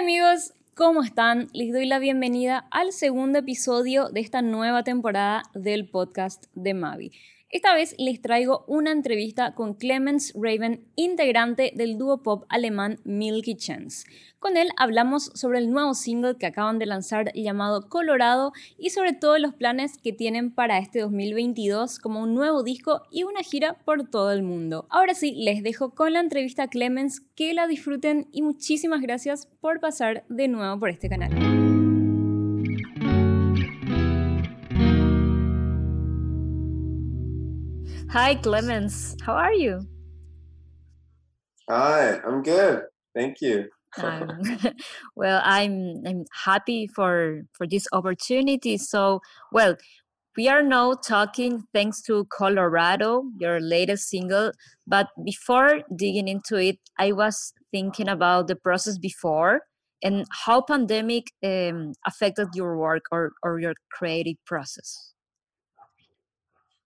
amigos, ¿cómo están? Les doy la bienvenida al segundo episodio de esta nueva temporada del podcast de Mavi. Esta vez les traigo una entrevista con Clemens Raven, integrante del dúo pop alemán Milky Chance. Con él hablamos sobre el nuevo single que acaban de lanzar llamado Colorado y sobre todos los planes que tienen para este 2022 como un nuevo disco y una gira por todo el mundo. Ahora sí, les dejo con la entrevista a Clemens, que la disfruten y muchísimas gracias por pasar de nuevo por este canal. Hi, Clemens. How are you? Hi, I'm good. Thank you. Um, well, I'm I'm happy for for this opportunity. So, well, we are now talking thanks to Colorado, your latest single. But before digging into it, I was thinking about the process before and how pandemic um, affected your work or, or your creative process.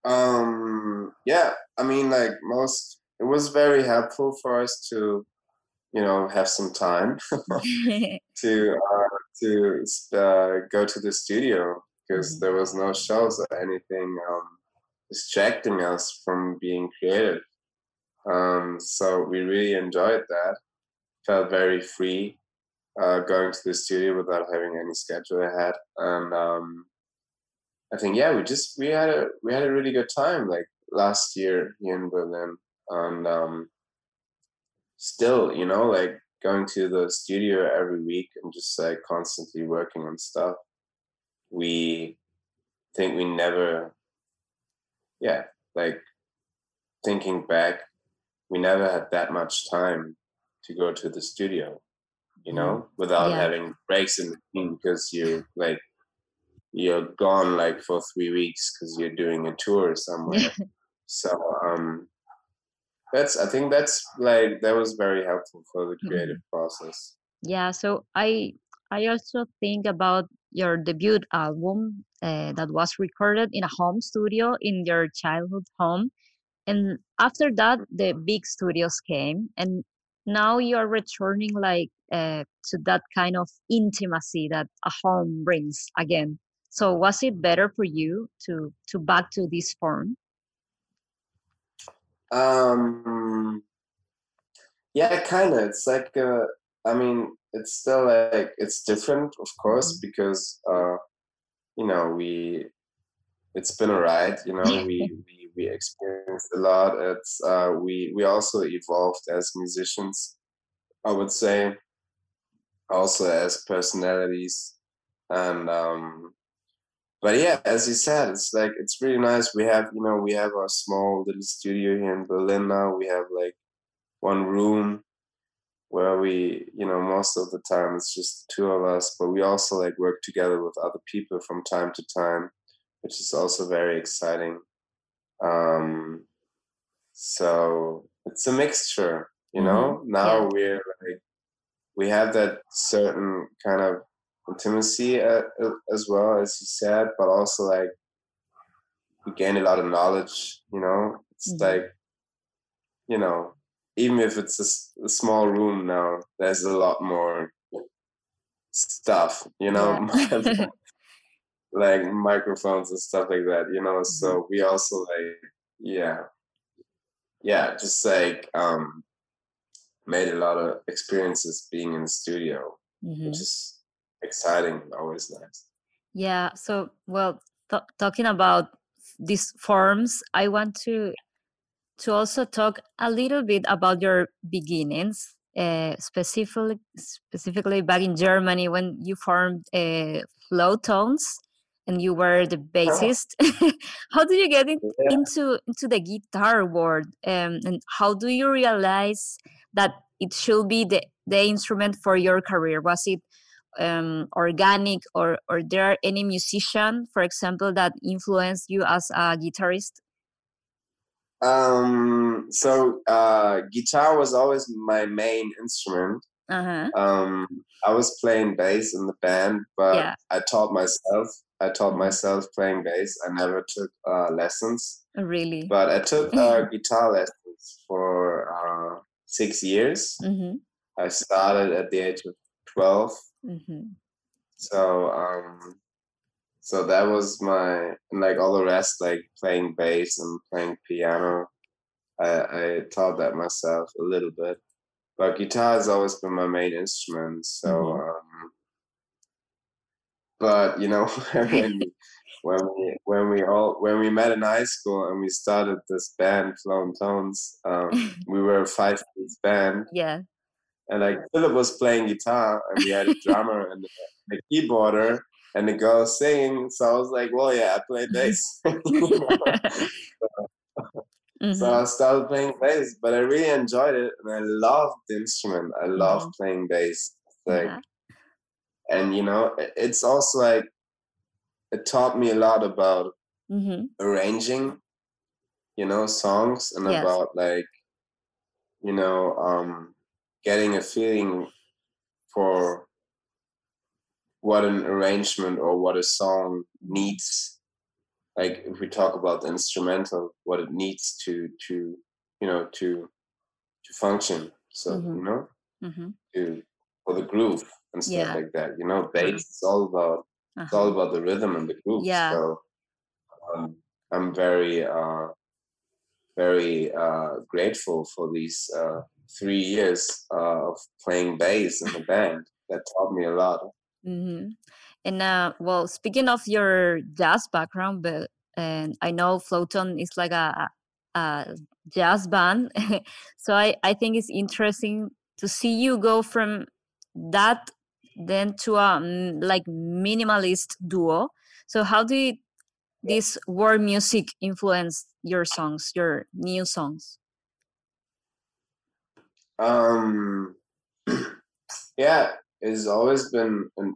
Um, yeah, I mean, like most, it was very helpful for us to, you know, have some time to uh, to uh, go to the studio because mm-hmm. there was no shows or anything um, distracting us from being creative. Um, so we really enjoyed that. Felt very free uh, going to the studio without having any schedule ahead, and um, I think yeah, we just we had a we had a really good time like last year here in Berlin, and um, still you know like going to the studio every week and just like constantly working on stuff. We think we never, yeah, like thinking back, we never had that much time to go to the studio, you know, mm-hmm. without yeah. having breaks in between because you like you're gone like for three weeks because you're doing a tour somewhere. so um, that's I think that's like that was very helpful for the creative mm-hmm. process. Yeah. So I I also think about your debut album uh, that was recorded in a home studio in your childhood home and after that the big studios came and now you're returning like uh, to that kind of intimacy that a home brings again so was it better for you to to back to this form? Um, yeah, kind of. It's like uh, I mean, it's still like it's different, of course, mm-hmm. because uh, you know we it's been a ride. You know, we we we experienced a lot. It's uh, we we also evolved as musicians. I would say, also as personalities, and um, but yeah, as you said, it's like it's really nice. We have you know we have our small little studio here in Berlin now. We have like one room where we you know most of the time it's just two of us, but we also like work together with other people from time to time, which is also very exciting. Um, so it's a mixture, you know. Mm-hmm. Now yeah. we're like we have that certain kind of intimacy uh, uh, as well as you said, but also like we gain a lot of knowledge. You know, it's mm-hmm. like you know, even if it's a, a, small room now, there's a lot more stuff. You know. Yeah. like microphones and stuff like that you know so mm-hmm. we also like yeah yeah just like um made a lot of experiences being in the studio mm-hmm. which is exciting always nice yeah so well talking about these forms i want to to also talk a little bit about your beginnings uh, specifically specifically back in germany when you formed uh, Flown Tones and you were the uh-huh. bassist how did you get in, yeah. into into the guitar world um, and how do you realize that it should be the the instrument for your career was it um, organic or or there are any musician for example that influenced you as a guitarist um so uh guitar was always my main instrument uh-huh. um i was playing bass in the band but yeah. i taught myself i taught myself playing bass i never took uh lessons really but i took uh guitar lessons for uh six years mm-hmm. i started at the age of 12. Hmm So um so that was my and like all the rest like playing bass and playing piano. I I taught that myself a little bit. But guitar has always been my main instrument. So Mhm. um but you know when we when we when we all when we met in high school and we started this band Flown Tones, um, we were a five piece band yeah. And like Philip was playing guitar and we had a drummer and a keyboarder and the girl singing. So I was like, well yeah, I play bass. So Mhm. I started playing bass, but I really enjoyed it and I loved the instrument. I love Mhm. playing bass. Like Yeah. and you know, it's also like it taught me a lot about Mhm. arranging, you know, songs and Yes. about like, you know, um getting a feeling for what an arrangement or what a song needs. Like if we talk about the instrumental, what it needs to to you know to to function. So Mhm. you know mm-hmm. to for the groove and stuff Yeah. like that. You know, Uh-huh. bass is all about it's all Uh-huh. about the rhythm and the groove. Yeah. So um, I'm very uh, very uh, grateful for these uh, three years uh, of playing bass in the band. That taught me a lot. hmm And uh, well, speaking of your jazz background, but and I know Flown Tones is like a, a jazz band, so I I think it's interesting to see you go from that then to a mm, like minimalist duo. So how did this world music influence your songs, your new songs? Um, yeah, it's always been an,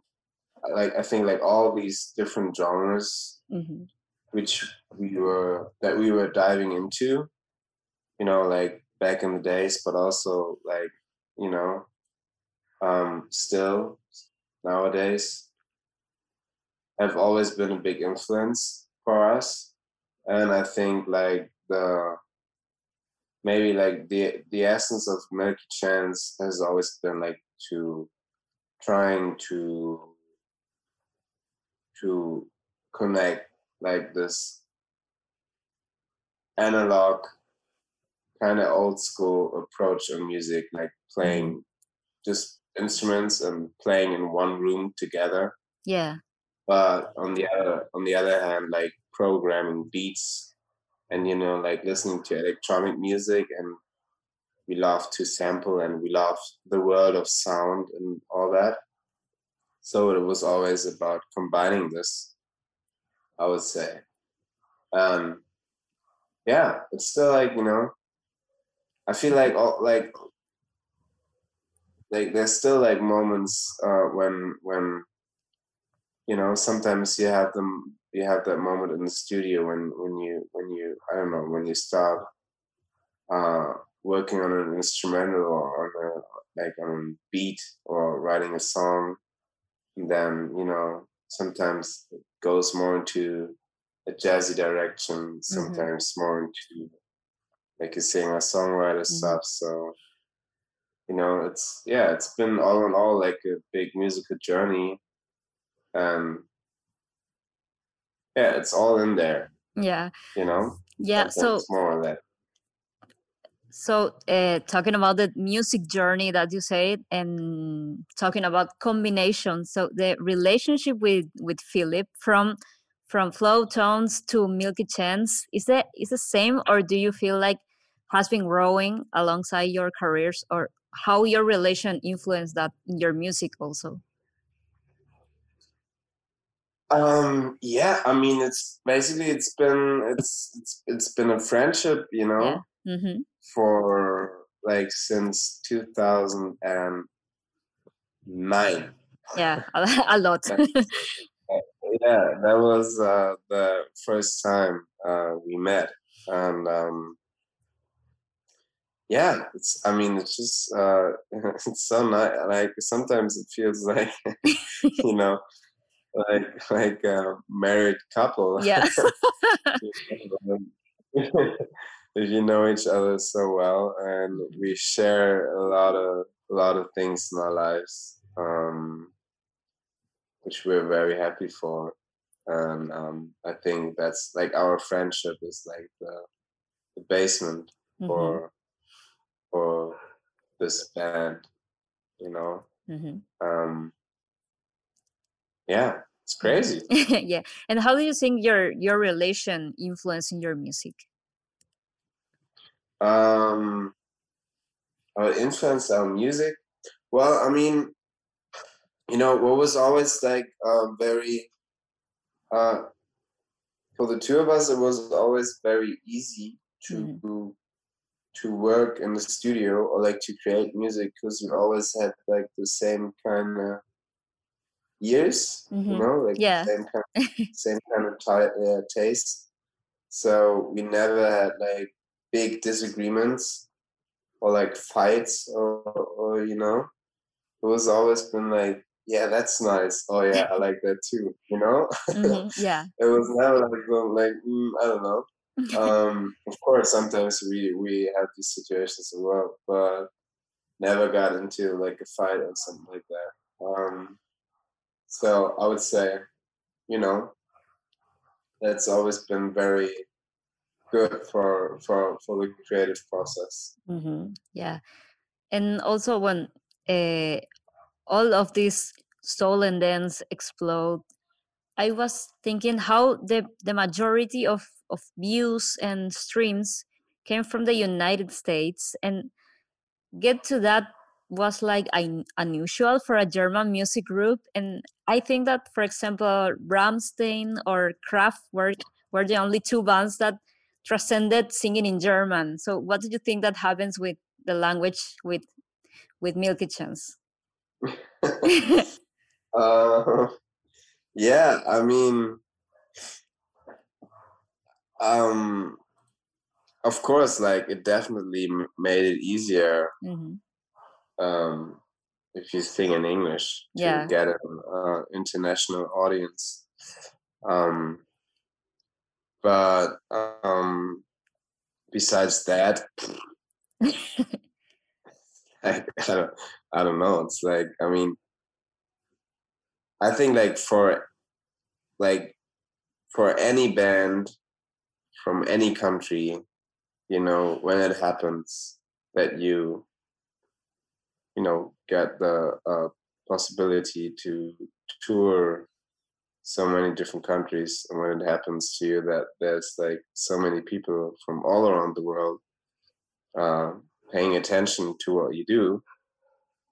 like I think like all these different genres hmm which we were that we were diving into, you know, like back in the days, but also like you know, um, still nowadays have always been a big influence for us, and I think like the maybe like the the essence of Milky Chance has always been like to trying to to connect like this analog kind of old school approach of music like playing mm-hmm. just instruments and playing in one room together Yeah. but on the other on the other hand like programming beats and you know like listening to electronic music and we love to sample and we love the world of sound and all that. So it was always about combining this i would say. Um yeah it's still like you know i feel like all like like there's still like moments uh when when you know sometimes you have them you have that moment in the studio when when you when you i don't know when you start uh working on an instrumental or on a like on a beat or writing a song and then you know sometimes it goes more into a jazzy direction sometimes more into like you saying a singer songwriter Mhm. stuff so you know it's yeah it's been all in all like a big musical journey and yeah it's all in there Yeah. you know Yeah. So more or less So, uh, talking about the music journey that you said, and talking about combination, so the relationship with with Philip from from Flown Tones to Milky Chance is that is the same, or do you feel like has been growing alongside your careers, or how your relation influenced that in your music also? Um yeah i mean it's basically it's been it's it's it's been a friendship you Yeah. know Mm-hmm. for like since 2009 Yeah, a, a lot. Yeah that was uh the first time uh we met and um yeah it's i mean it's just uh it's so nice like sometimes it feels like you know like like a married couple if you know each other so well and we share a lot of a lot of things in our lives um, which we're very happy for. And um, I think that's like our friendship is like the, the basement Mhm. for for this band, you know. Mhm. Um, yeah, it's crazy. yeah. And how do you think your your relation influencing your music? Um, our influence our music. Well, I mean, you know, what was always like uh, very uh, for the two of us, it was always very easy to Mhm. to work in the studio or like to create music because we always had like the same kind of ears, you Mhm. know, like Yeah. same kind, same kind of ti- uh, taste. So we never had like big disagreements or like fights or, or you know, it was always been like, yeah, that's nice. Oh yeah, I like that too. You know, Mhm. Yeah. it was never like like mm, I don't know. Um, of course, sometimes we we have these situations as well, but never got into like a fight or something like that. Um, so I would say, you know, that's always been very good for for for the creative process. hmm Yeah. And also when uh, all of these stolen dance explode, I was thinking how the the majority of of views and streams came from the United States, and get to that was like un- unusual for a German music group. And I think that, for example, Rammstein or Kraftwerk were the only two bands that transcended singing in German. So, what do you think that happens with the language with with Milky Chance? uh, yeah, I mean, um, of course, like it definitely m- made it easier hmm um, if you sing in English to Yeah. get an uh, international audience. Um, but um, besides that, I, I don't, I don't know. It's like I mean, I think like for like for any band from any country, you know, when it happens that you you know get the uh, possibility to tour so many different countries and when it happens to you that there's like so many people from all around the world uh, paying attention to what you do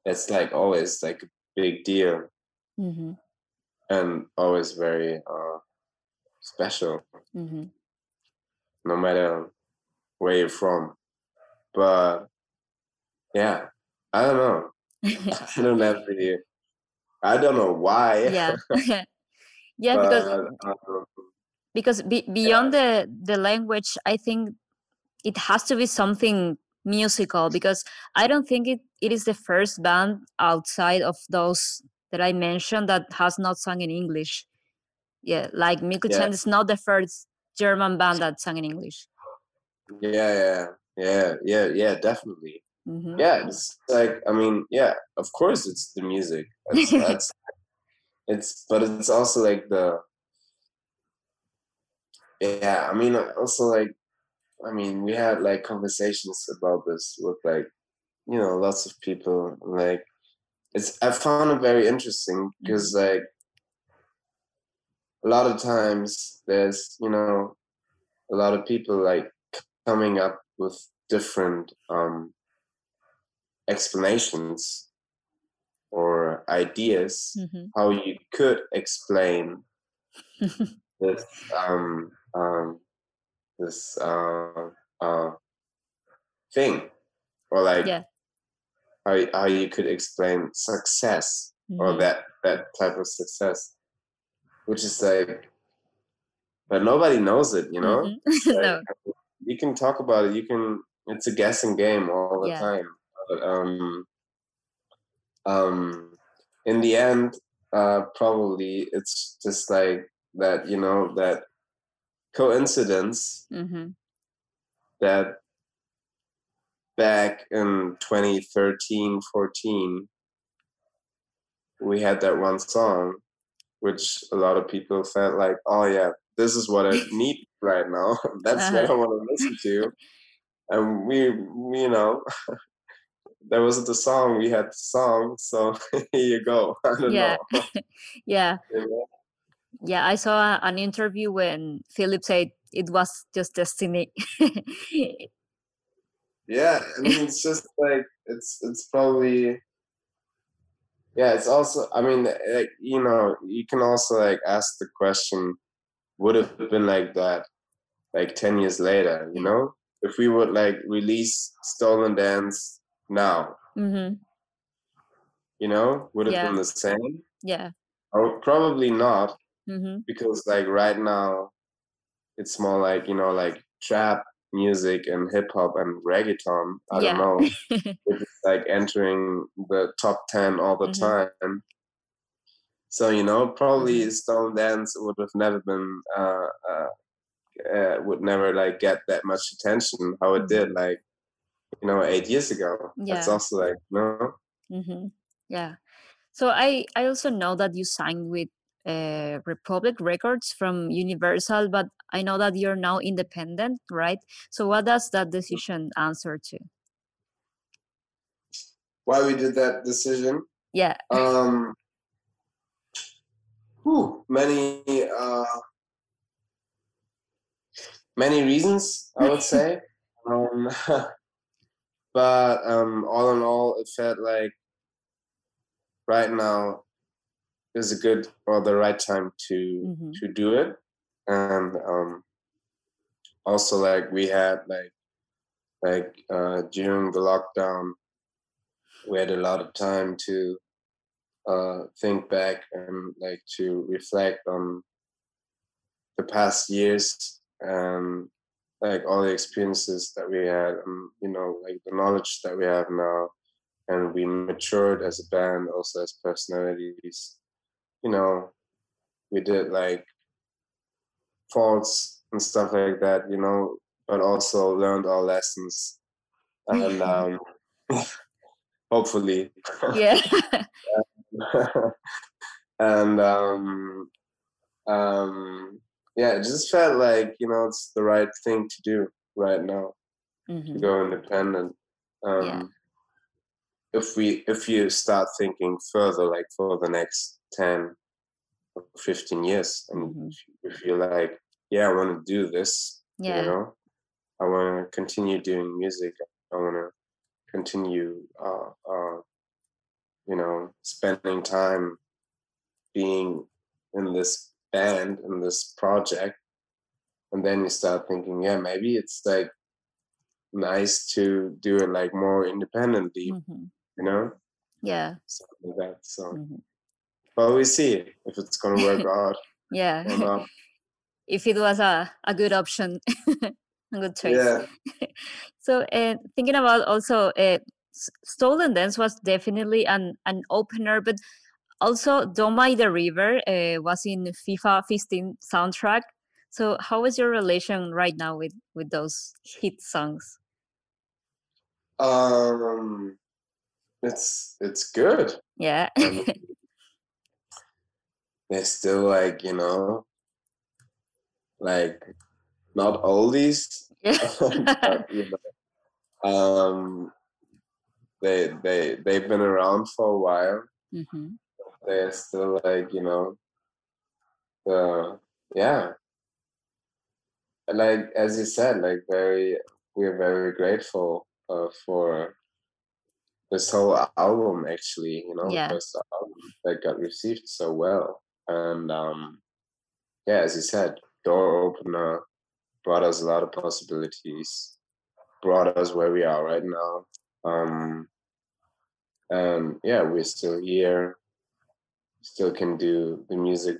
it's like always like a big deal. Hmm and always very uh, special. Hmm no matter where you're from. But yeah i don't know. I don't have the i don't know why. Yeah. yeah, but because um, because be, beyond the the language i think it has to be something musical because i don't think it, it is the first band outside of those that i mentioned that has not sung in english. Yeah like Milky Yeah. Is not the first german band that sang in english. Yeah yeah. Yeah yeah yeah definitely hmm yeah it's like i mean yeah of course it's the music. That's, that's it's but it's also like the yeah i mean also like i mean we had like conversations about this with like you know lots of people like it's i found it very interesting because like a lot of times there's you know a lot of people like coming up with different um explanations or ideas hmm how you could explain this um um this uh uh thing or like yeah how how you could explain success or Mhm. that that type of success which is like but nobody knows it you know Mhm. Like, no you can talk about it you can it's a guessing game all the Yeah. time but um um in the end uh probably it's just like that you know that coincidence hmm that back in 2013 14 we had that one song, which a lot of people felt like, oh yeah, this is what I need right now. That's uh-huh. what I want to listen to. And we, you know, that wasn't the song. We had the song, so here you go. yeah. yeah. Yeah, I saw an interview when Philip said it was just destiny. yeah, I mean, it's just like it's it's probably yeah. It's also I mean, like you know, you can also like ask the question, would have been like that, like ten years later, you know, if we would like release Stolen Dance now, mm-hmm. you know, would have yeah. been the same. Yeah. Or probably not, mm-hmm. because like right now, it's more like you know like trap music and hip hop and reggaeton. I yeah. don't know. it's like entering the top ten all the mm-hmm. time. So you know, probably mm-hmm. Stolen Dance would have never been uh, uh, uh, would never like get that much attention how it mm-hmm. did like you know eight years ago. Yeah. That's also like no. Mm-hmm. Yeah. So I I also know that you signed with uh, Republic Records from Universal, but I know that you're now independent, right? So what does that decision answer to? Why we did that decision? Yeah. Um. Whew, many uh, many reasons, I would say. um, but um, all in all, it felt like right now is a good or the right time to mm-hmm. to do it and um also like we had like like uh during the lockdown we had a lot of time to uh think back and like to reflect on the past years and like all the experiences that we had and you know like the knowledge that we have now and we matured as a band also as personalities you know, we did like faults and stuff like that, you know, but also learned our lessons. And um, hopefully. Yeah. and um, um, yeah, it just felt like, you know, it's the right thing to do right now mm-hmm. to go independent. Um, yeah. If we if you start thinking further, like for the next 10 or 15 years and mm-hmm. if you're like yeah i want to do this yeah. you know i want to continue doing music i want to continue uh, uh, you know spending time being in this band in this project and then you start thinking yeah maybe it's like nice to do it like more independently mm-hmm. you know yeah something like that so mm-hmm. Well, we see if it's to work out. yeah. if it was a, a good option, a good choice. Yeah. so, uh, thinking about also, uh, Stolen Dance was definitely an, an opener, but also Don't Mind the River uh, was in FIFA 15 soundtrack. So, how is your relation right now with with those hit songs? Um, it's it's good. Yeah. Um, they're still like you know like not oldies but, you know, um they they they've been around for a while mm-hmm. They're still like you know the yeah like as you said like very we're very grateful uh, for this whole album actually you know yeah. this album that got received so well and um, yeah, as you said, door opener brought us a lot of possibilities, brought us where we are right now. Um, and yeah, we're still here, still can do the music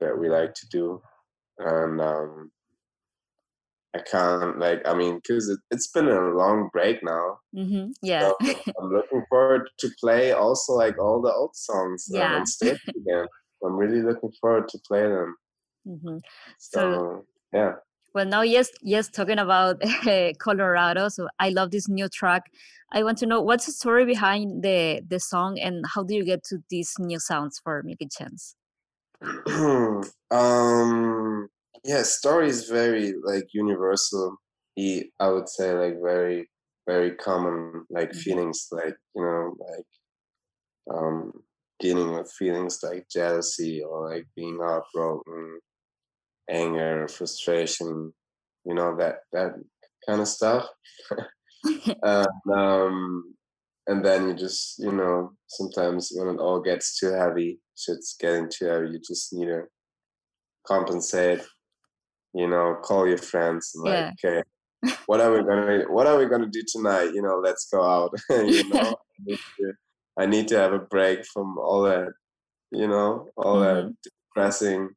that we like to do. And um, I can't like I mean because it, has been a long break now. Mm-hmm. Yeah, so I'm looking forward to play also like all the old songs yeah. on stage again. I'm really looking forward to play them. Mm-hmm. So, so, yeah. Well now yes yes talking about colorado so i love this new track. I want to know what's the story behind the the song and how do you get to these new sounds for milky chance? Um yeah story is very like universal. I would say like very very common like mm-hmm. feelings like you know like um dealing with feelings like jealousy or like being heartbroken anger frustration you know that that kind of stuff and, um and then you just you know sometimes when it all gets too heavy shit's getting too heavy you just need to compensate you know call your friends and like yeah. okay what are we gonna what are we gonna do tonight you know let's go out you know I need, to, I need, to, have a break from all that you know all mm-hmm. that depressing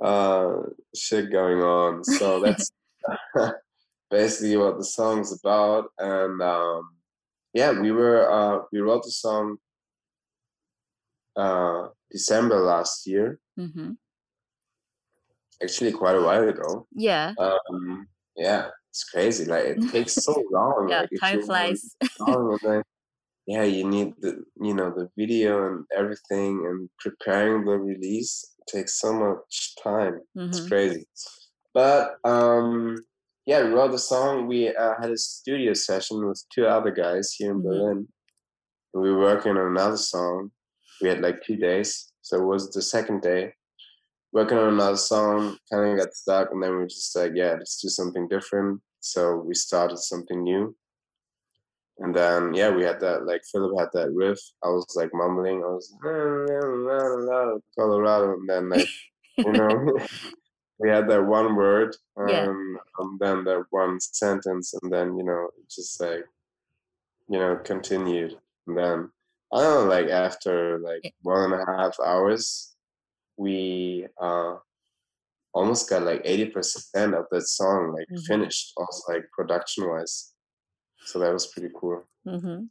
uh shit going on. So that's basically what the song's about. And um yeah we were uh we wrote the song uh december last year. Mm-hmm. actually quite a while ago. Yeah. Um yeah it's crazy. Like it takes so long. Yeah like, time flies. then, yeah you need the you know the video and everything and preparing the release takes so much time mm-hmm. it's crazy but um yeah we wrote the song we uh, had a studio session with two other guys here in mm-hmm. berlin we were working on another song we had like two days so it was the second day working on another song, kind of got stuck, and then we were just like, yeah, let's do something different. So we started something new. And then yeah, we had that like Philip had that riff. I was like mumbling. I was Colorado, and then like you know, we had that one word, um, yeah. and then that one sentence, and then you know, just like you know, continued. And then I don't know, like after like one and a half hours, we uh, almost got like 80% of that song like mm-hmm. finished also like production wise so that was pretty cool mm-hmm.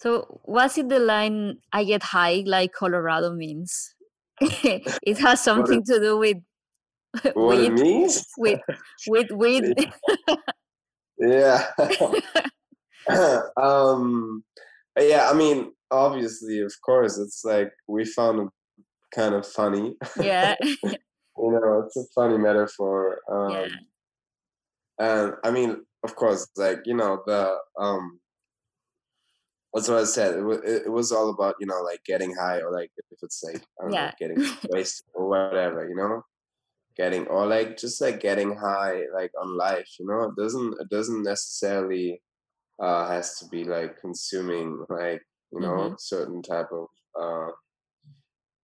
so was it the line i get high like colorado means it has something it, to do with what it means with with with yeah um yeah i mean obviously of course it's like we found kind of funny. Yeah. you know, it's a funny metaphor. Um, yeah. And I mean, of course, like you know, the um, that's what I said. It, it, it was all about you know, like getting high or like if it's like I don't yeah. know, getting wasted or whatever, you know, getting or like just like getting high like on life. You know, it doesn't it doesn't necessarily uh has to be like consuming like you know mm-hmm. certain type of uh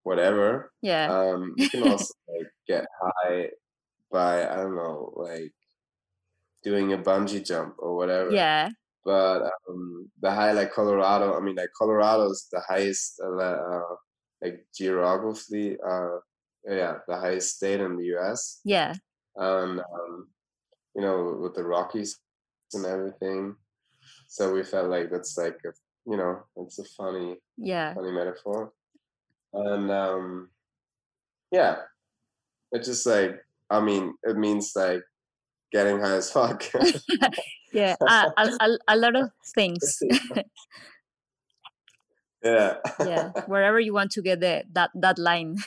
whatever. Yeah. Um, you can also like get high by I don't know, like doing a bungee jump or whatever. Yeah. But um, the high like Colorado, I mean, like Colorado is the highest uh, uh, like geographically, uh, yeah, the highest state in the U.S. Yeah. And um, you know, with the Rockies and everything, so we felt like that's like a, you know, it's a funny, yeah, funny metaphor and um yeah it's just like i mean it means like getting high as fuck yeah a, a, a lot of things yeah yeah wherever you want to get the, that that line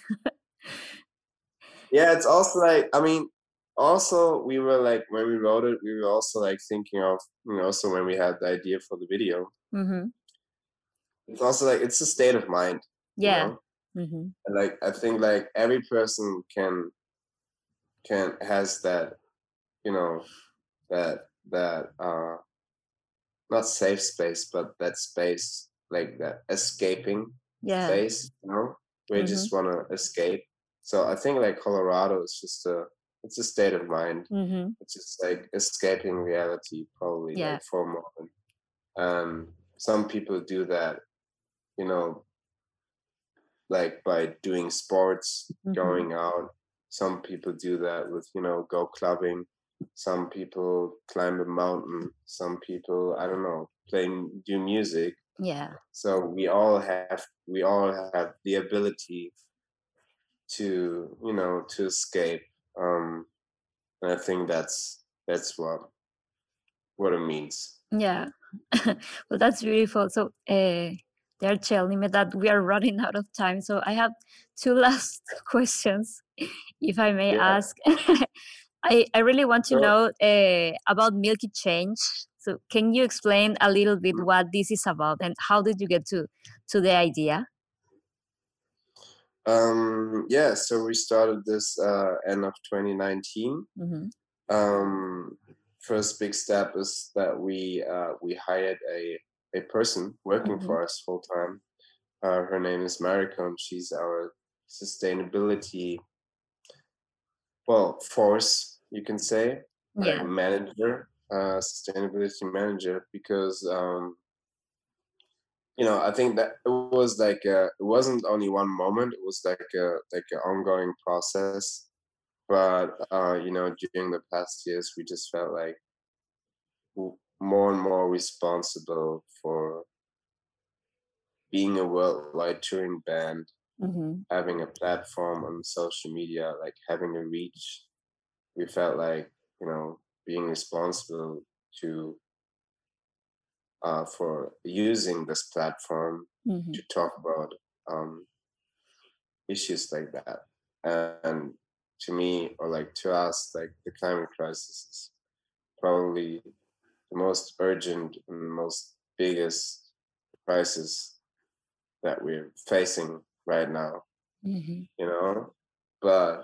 yeah it's also like i mean also we were like when we wrote it we were also like thinking of you know also when we had the idea for the video mm-hmm. it's also like it's a state of mind yeah you know? Mm-hmm. Like I think like every person can can has that you know that that uh not safe space but that space like that escaping yeah. space you know where mm-hmm. just want to escape so i think like colorado is just a it's a state of mind mm-hmm. it's just like escaping reality probably yeah. like for a moment um some people do that you know like by doing sports, mm-hmm. going out. Some people do that with, you know, go clubbing. Some people climb a mountain. Some people, I don't know, playing, do music. Yeah. So we all have, we all have the ability to, you know, to escape. Um, and I think that's that's what what it means. Yeah. well, that's beautiful. So uh, they're telling me that we are running out of time. So I have two last questions, if I may Yeah, ask. I, I really want to sure. know uh, about Milky Change. So can you explain a little bit Mhm. what this is about and how did you get to to the idea? Um, yeah, so we started this uh, end of 2019. hmm Um, first big step is that we uh, we hired a a person working hmm for us full time. Uh, her name is Mariko, and she's our sustainability well force, you can say, like manager, uh, sustainability manager, because um, you know i think that it was like a, it wasn't only one moment it was like a like an ongoing process. But uh you know during the past years we just felt like more and more responsible for being a worldwide touring band hmm having a platform on social media like having a reach we felt like you know being responsible to uh for using this platform hmm to talk about um issues like that. And to me, or like to us, like the climate crisis is probably the most urgent and most biggest crisis that we're facing right now, hmm you know? But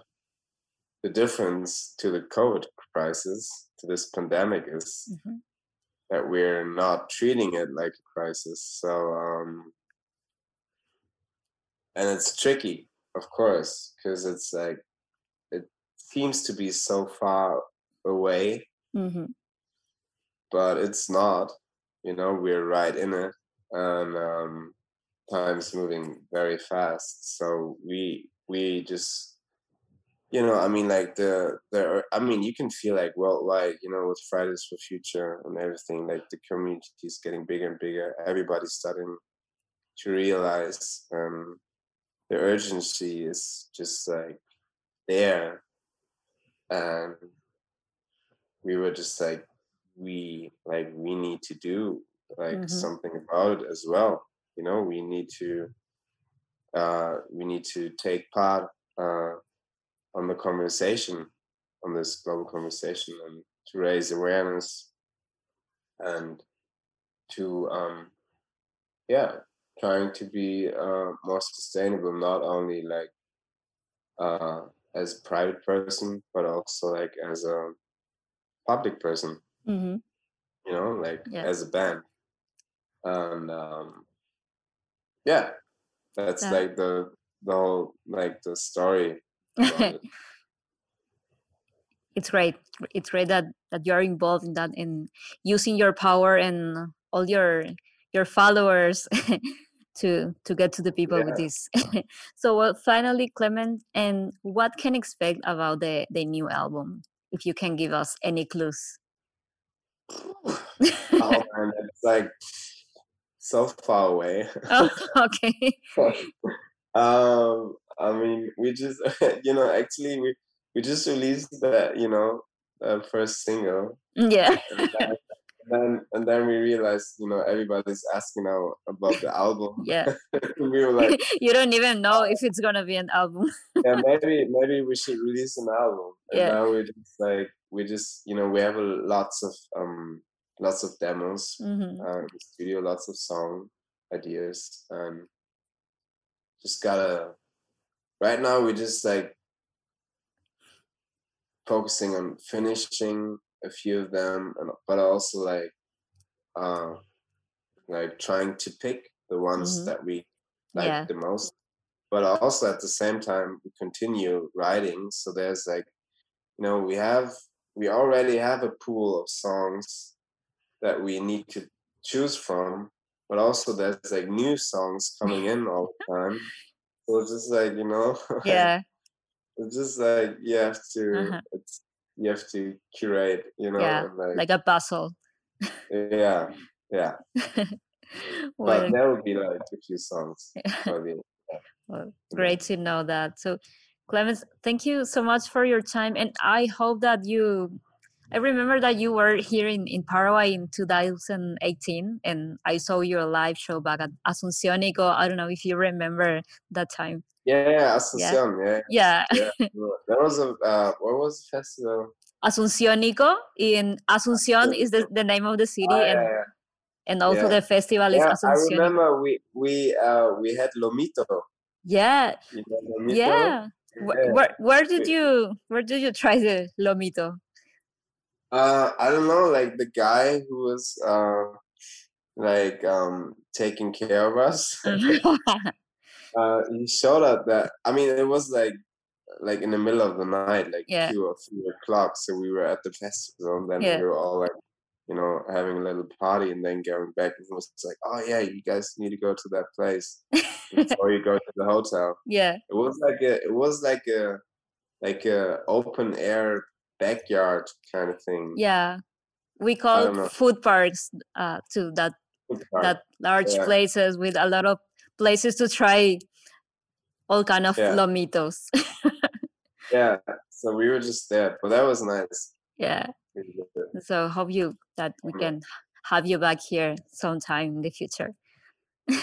the difference to the COVID crisis, to this pandemic, is hmm that we're not treating it like a crisis. So, um, and it's tricky, of course, because it's like, it seems to be so far away, mm-hmm. but it's not. You know, we're right in it, and um, time's moving very fast. So we we just, you know, I mean, like the the, I mean, you can feel like worldwide, you know, with Fridays for Future and everything, like the community is getting bigger and bigger. Everybody's starting to realize um, the urgency is just like there, and we were just like we like we need to do like hmm something about it as well. You know we need to uh we need to take part on the conversation on this global conversation and to raise awareness and to um yeah trying to be uh more sustainable not only like uh as a private person but also like as a public person. Hmm you know like Yeah. as a band. And um yeah that's That like the the whole like the story it's great. It's great that that you're involved in that in using your power and all your your followers to to get to the people with this. So well, finally clement and what can expect about the the new album if you can give us any clues? Oh man it's like so far away. Oh okay. Um i mean we just you know actually we we just released that you know uh, first single. Yeah. And then, then and then we realized you know everybody's asking now about the album. Yeah. We were like you don't even know if it's gonna be an album. Yeah maybe maybe we should release an album. And yeah. now we're just like we just you know we have lots of um lots of demos hmm uh, in the studio lots of song ideas and just gotta right now we're just like focusing on finishing a few of them and but also like uh like trying to pick the ones hmm that we like yeah. the most. But also at the same time we continue writing so there's like you know we have we already have a pool of songs that we need to choose from but also there's like new songs coming in all the time so it's just like you know yeah it's just like you have to uh-huh. it's you have to curate you know yeah like like a puzzle yeah yeah well but there will be like a few songs probably well great to know that so Clemens, thank you so much for your time, and I hope that you. I remember that you were here in, in Paraguay in 2018, and I saw your live show back at Asuncionico. I don't know if you remember that time. Yeah, Asuncion. Yeah. Yeah. yeah. There was a uh, what was the festival? Asuncionico in Asuncion is the, the name of the city, Ah, and yeah, yeah. and also the festival is Yeah, I remember we we uh we had Lomito. Yeah, Lomito? yeah. Yeah. Where where did you where did you try the lomito? Uh, I don't know, like the guy who was uh like um taking care of us. uh, he showed up that I mean it was like like in the middle of the night, like Yeah. two or three o'clock. So we were at the festival, and then Yeah. we were all like, you know, having a little party, and then going back. And he was like, "Oh yeah, you guys need to go to that place before you go to the hotel." yeah, It was like a, it was like a, like a open air backyard kind of thing. yeah. We call food parks uh, to that park. that large Yeah. places with a lot of places to try all kind of Yeah. lomitos. Yeah, so we were just there, but that was nice. yeah. So hope you that we can have you back here sometime in the future.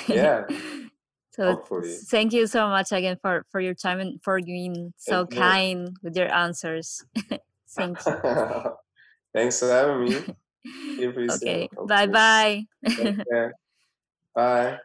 Yeah, so hopefully. thank you so much again for for your time and for being so Thank you. kind with your answers. thank you. Thanks for having me. See you pretty soon, okay. hopefully. Bye bye. Take. Bye.